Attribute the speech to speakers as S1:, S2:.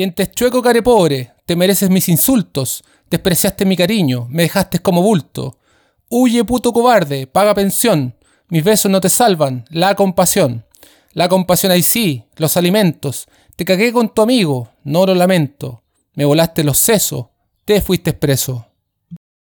S1: Dientes chueco, care pobre, te mereces mis insultos, despreciaste mi cariño, me dejaste como bulto. Huye, puto cobarde, paga pensión, mis besos no te salvan, la compasión. La compasión ahí sí, los alimentos, te cagué con tu amigo, no lo lamento. Me volaste los sesos, te fuiste expreso.